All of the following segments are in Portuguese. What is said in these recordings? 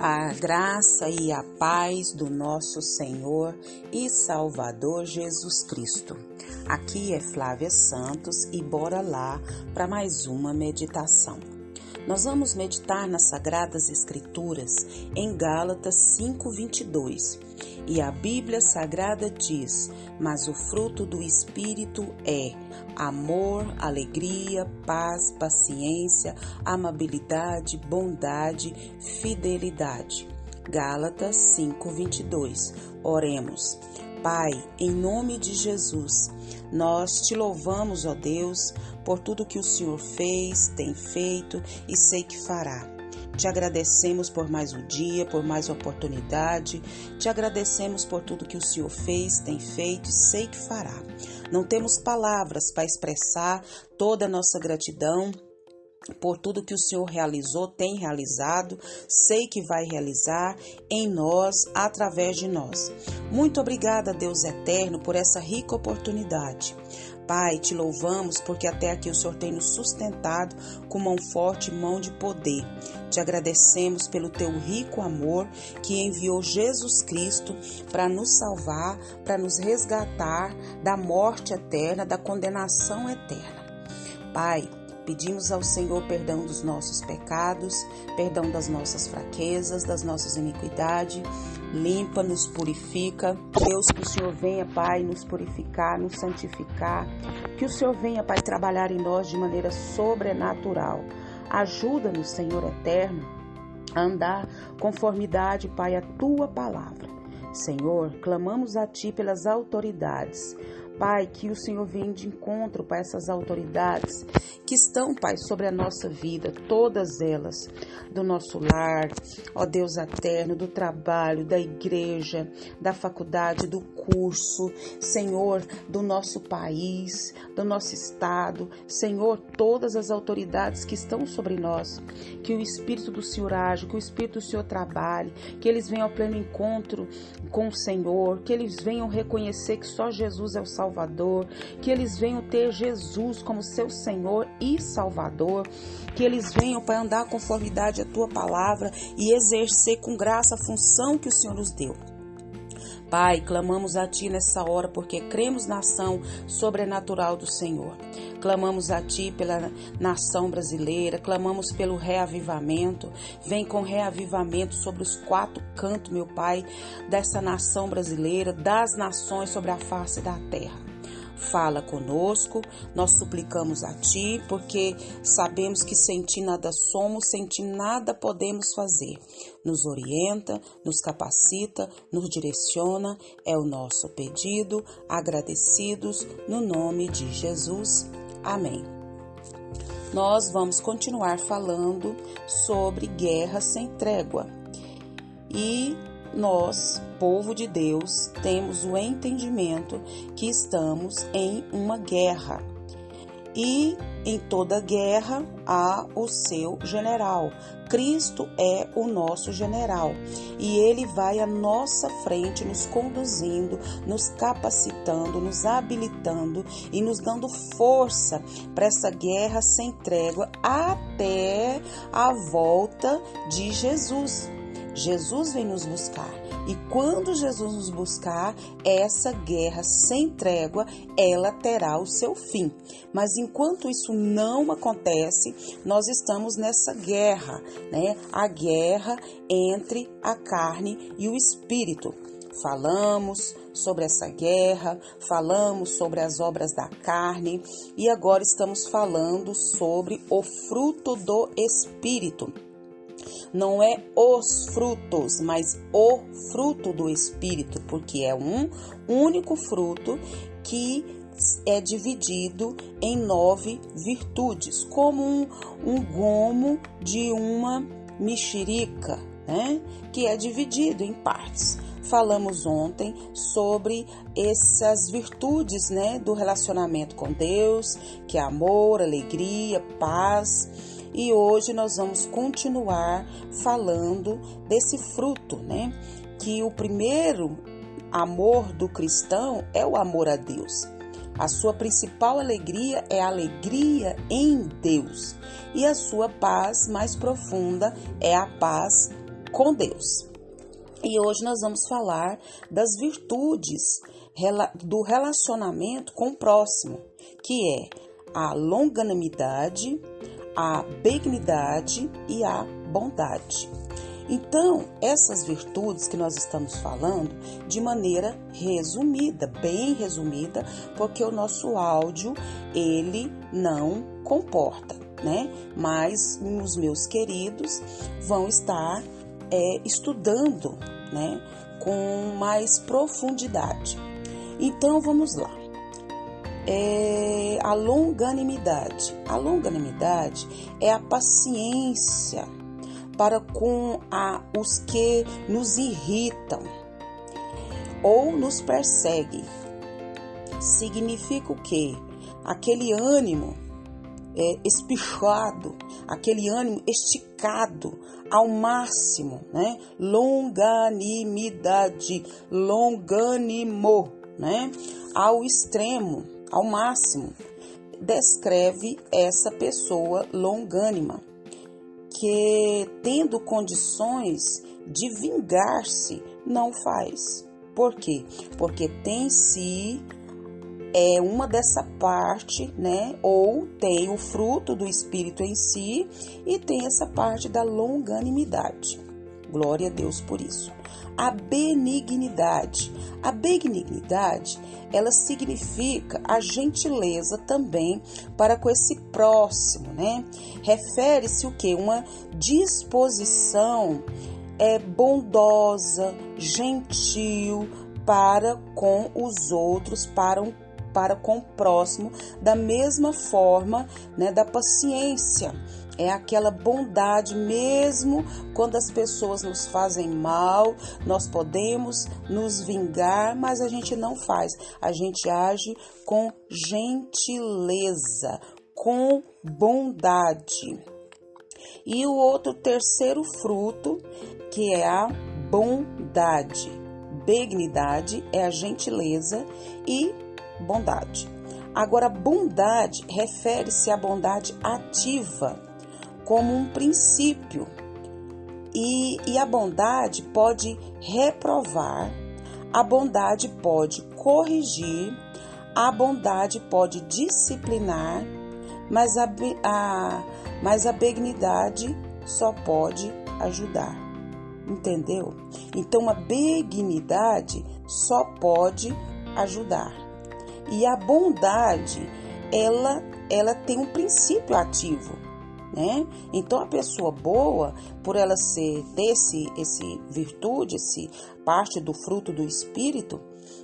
A graça e a paz do nosso Senhor e Salvador Jesus Cristo. Aqui é Flávia Santos e bora lá para mais uma meditação. Nós vamos meditar nas Sagradas Escrituras em Gálatas 5:22. E a Bíblia Sagrada diz: "Mas o fruto do espírito é amor, alegria, paz, paciência, amabilidade, bondade, fidelidade." Gálatas 5:22. Oremos. Pai, em nome de Jesus, nós te louvamos, ó Deus, por tudo que o Senhor fez, tem feito e sei que fará. Te agradecemos por mais um dia, por mais oportunidade. Te agradecemos por tudo que o Senhor fez, tem feito e sei que fará. Não temos palavras para expressar toda a nossa gratidão por tudo que o Senhor realizou, tem realizado, sei que vai realizar em nós, através de nós. Muito obrigada, Deus eterno, por essa rica oportunidade. Pai, te louvamos porque até aqui o Senhor tem nos sustentado com mão forte e mão de poder. Te agradecemos pelo teu rico amor que enviou Jesus Cristo para nos salvar, para nos resgatar da morte eterna, da condenação eterna. Pai, Pedimos ao Senhor perdão dos nossos pecados, perdão das nossas fraquezas, das nossas iniquidades. Limpa, nos purifica. Deus, que o Senhor venha, Pai, nos purificar, nos santificar. Que o Senhor venha, Pai, trabalhar em nós de maneira sobrenatural. Ajuda-nos, Senhor eterno, a andar conformidade, Pai, a tua palavra. Senhor, clamamos a Ti pelas autoridades. Pai, que o Senhor venha de encontro para essas autoridades que estão, Pai, sobre a nossa vida, todas elas, do nosso lar, ó Deus eterno, do trabalho, da igreja, da faculdade, do curso, Senhor, do nosso país, do nosso estado, Senhor, todas as autoridades que estão sobre nós, que o Espírito do Senhor age, que o Espírito do Senhor trabalhe, que eles venham ao pleno encontro com o Senhor, que eles venham reconhecer que só Jesus é o Salvador, que eles venham ter Jesus como seu Senhor e Salvador, que eles venham para andar conformidade à tua palavra e exercer com graça a função que o Senhor nos deu. Pai, clamamos a Ti nessa hora porque cremos na ação sobrenatural do Senhor. Clamamos a Ti pela nação brasileira, clamamos pelo reavivamento. Vem com reavivamento sobre os quatro cantos, meu Pai, dessa nação brasileira, das nações sobre a face da terra. Fala conosco, nós suplicamos a Ti, porque sabemos que sem Ti nada somos, sem Ti nada podemos fazer. Nos orienta, nos capacita, nos direciona, é o nosso pedido, agradecidos no nome de Jesus. Amém. Nós vamos continuar falando sobre guerra sem trégua. E nós, povo de Deus, temos o entendimento que estamos em uma guerra. E em toda guerra há o seu general. Cristo é o nosso general e ele vai à nossa frente, nos conduzindo, nos capacitando, nos habilitando e nos dando força para essa guerra sem trégua até a volta de Jesus. Jesus vem nos buscar. E quando Jesus nos buscar, essa guerra sem trégua, ela terá o seu fim. Mas enquanto isso não acontece, nós estamos nessa guerra, né? A guerra entre a carne e o espírito. Falamos sobre essa guerra, falamos sobre as obras da carne e agora estamos falando sobre o fruto do espírito não é os frutos, mas o fruto do Espírito, porque é um único fruto que é dividido em nove virtudes, como um, um gomo de uma mexerica, né? que é dividido em partes. Falamos ontem sobre essas virtudes né, do relacionamento com Deus, que é amor, alegria, paz e hoje nós vamos continuar falando desse fruto, né? Que o primeiro amor do cristão é o amor a Deus. A sua principal alegria é a alegria em Deus. E a sua paz mais profunda é a paz com Deus. E hoje nós vamos falar das virtudes do relacionamento com o próximo, que é a longanimidade, a benignidade e a bondade. Então, essas virtudes que nós estamos falando de maneira resumida, bem resumida, porque o nosso áudio ele não comporta, né? Mas os meus queridos vão estar é, estudando, né? Com mais profundidade. Então, vamos lá. É a longanimidade. A longanimidade é a paciência para com a, os que nos irritam ou nos perseguem. Significa o quê? Aquele ânimo é, espichado, aquele ânimo esticado ao máximo, né? Longanimidade, longânimo, né? Ao extremo, ao máximo. Descreve essa pessoa longânima que, tendo condições de vingar-se, não faz. Por quê? Porque tem si é uma dessa parte, né? Ou tem o fruto do espírito em si e tem essa parte da longanimidade. Glória a Deus por isso a benignidade. A benignidade, ela significa a gentileza também para com esse próximo, né? Refere-se o que? Uma disposição é bondosa, gentil para com os outros, para um para com o próximo, da mesma forma, né, da paciência é aquela bondade mesmo quando as pessoas nos fazem mal, nós podemos nos vingar, mas a gente não faz. A gente age com gentileza, com bondade. E o outro terceiro fruto, que é a bondade. Benignidade é a gentileza e bondade. Agora, bondade refere-se à bondade ativa como um princípio. E, e a bondade pode reprovar, a bondade pode corrigir, a bondade pode disciplinar, mas a, a, mas a benignidade só pode ajudar. Entendeu? Então a benignidade só pode ajudar. E a bondade, ela, ela tem um princípio ativo né? Então a pessoa boa, por ela ser desse esse virtude, esse parte do fruto do espírito,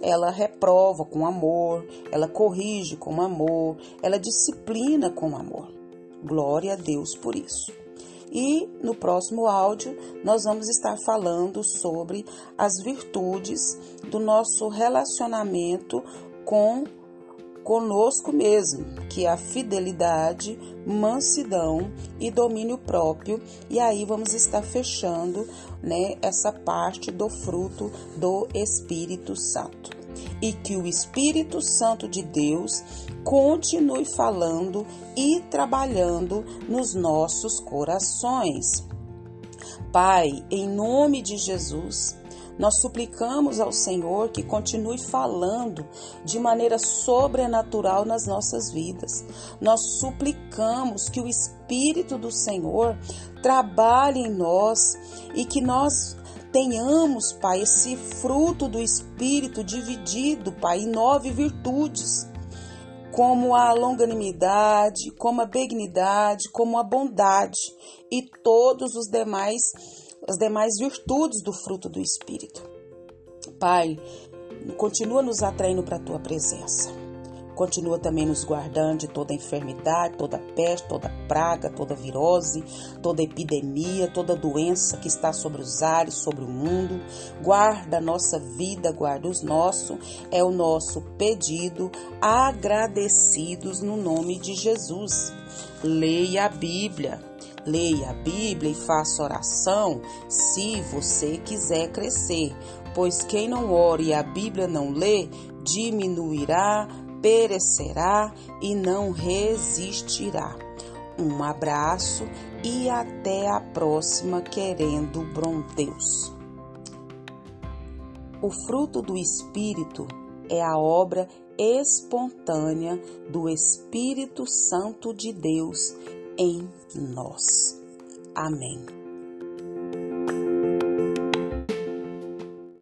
ela reprova com amor, ela corrige com amor, ela disciplina com amor. Glória a Deus por isso. E no próximo áudio nós vamos estar falando sobre as virtudes do nosso relacionamento com conosco mesmo, que é a fidelidade, mansidão e domínio próprio. E aí vamos estar fechando, né, essa parte do fruto do Espírito Santo. E que o Espírito Santo de Deus continue falando e trabalhando nos nossos corações. Pai, em nome de Jesus, nós suplicamos ao Senhor que continue falando de maneira sobrenatural nas nossas vidas. Nós suplicamos que o Espírito do Senhor trabalhe em nós e que nós tenhamos, Pai, esse fruto do Espírito dividido, Pai, em nove virtudes como a longanimidade, como a benignidade, como a bondade e todos os demais as demais virtudes do fruto do Espírito. Pai, continua nos atraindo para a tua presença. Continua também nos guardando de toda enfermidade, toda peste, toda praga, toda virose, toda epidemia, toda doença que está sobre os ares, sobre o mundo. Guarda a nossa vida, guarda os nossos. É o nosso pedido, agradecidos no nome de Jesus. Leia a Bíblia Leia a Bíblia e faça oração se você quiser crescer, pois quem não ore e a Bíblia não lê, diminuirá, perecerá e não resistirá. Um abraço e até a próxima, querendo bom Deus. O fruto do Espírito é a obra espontânea do Espírito Santo de Deus em nós. Amém.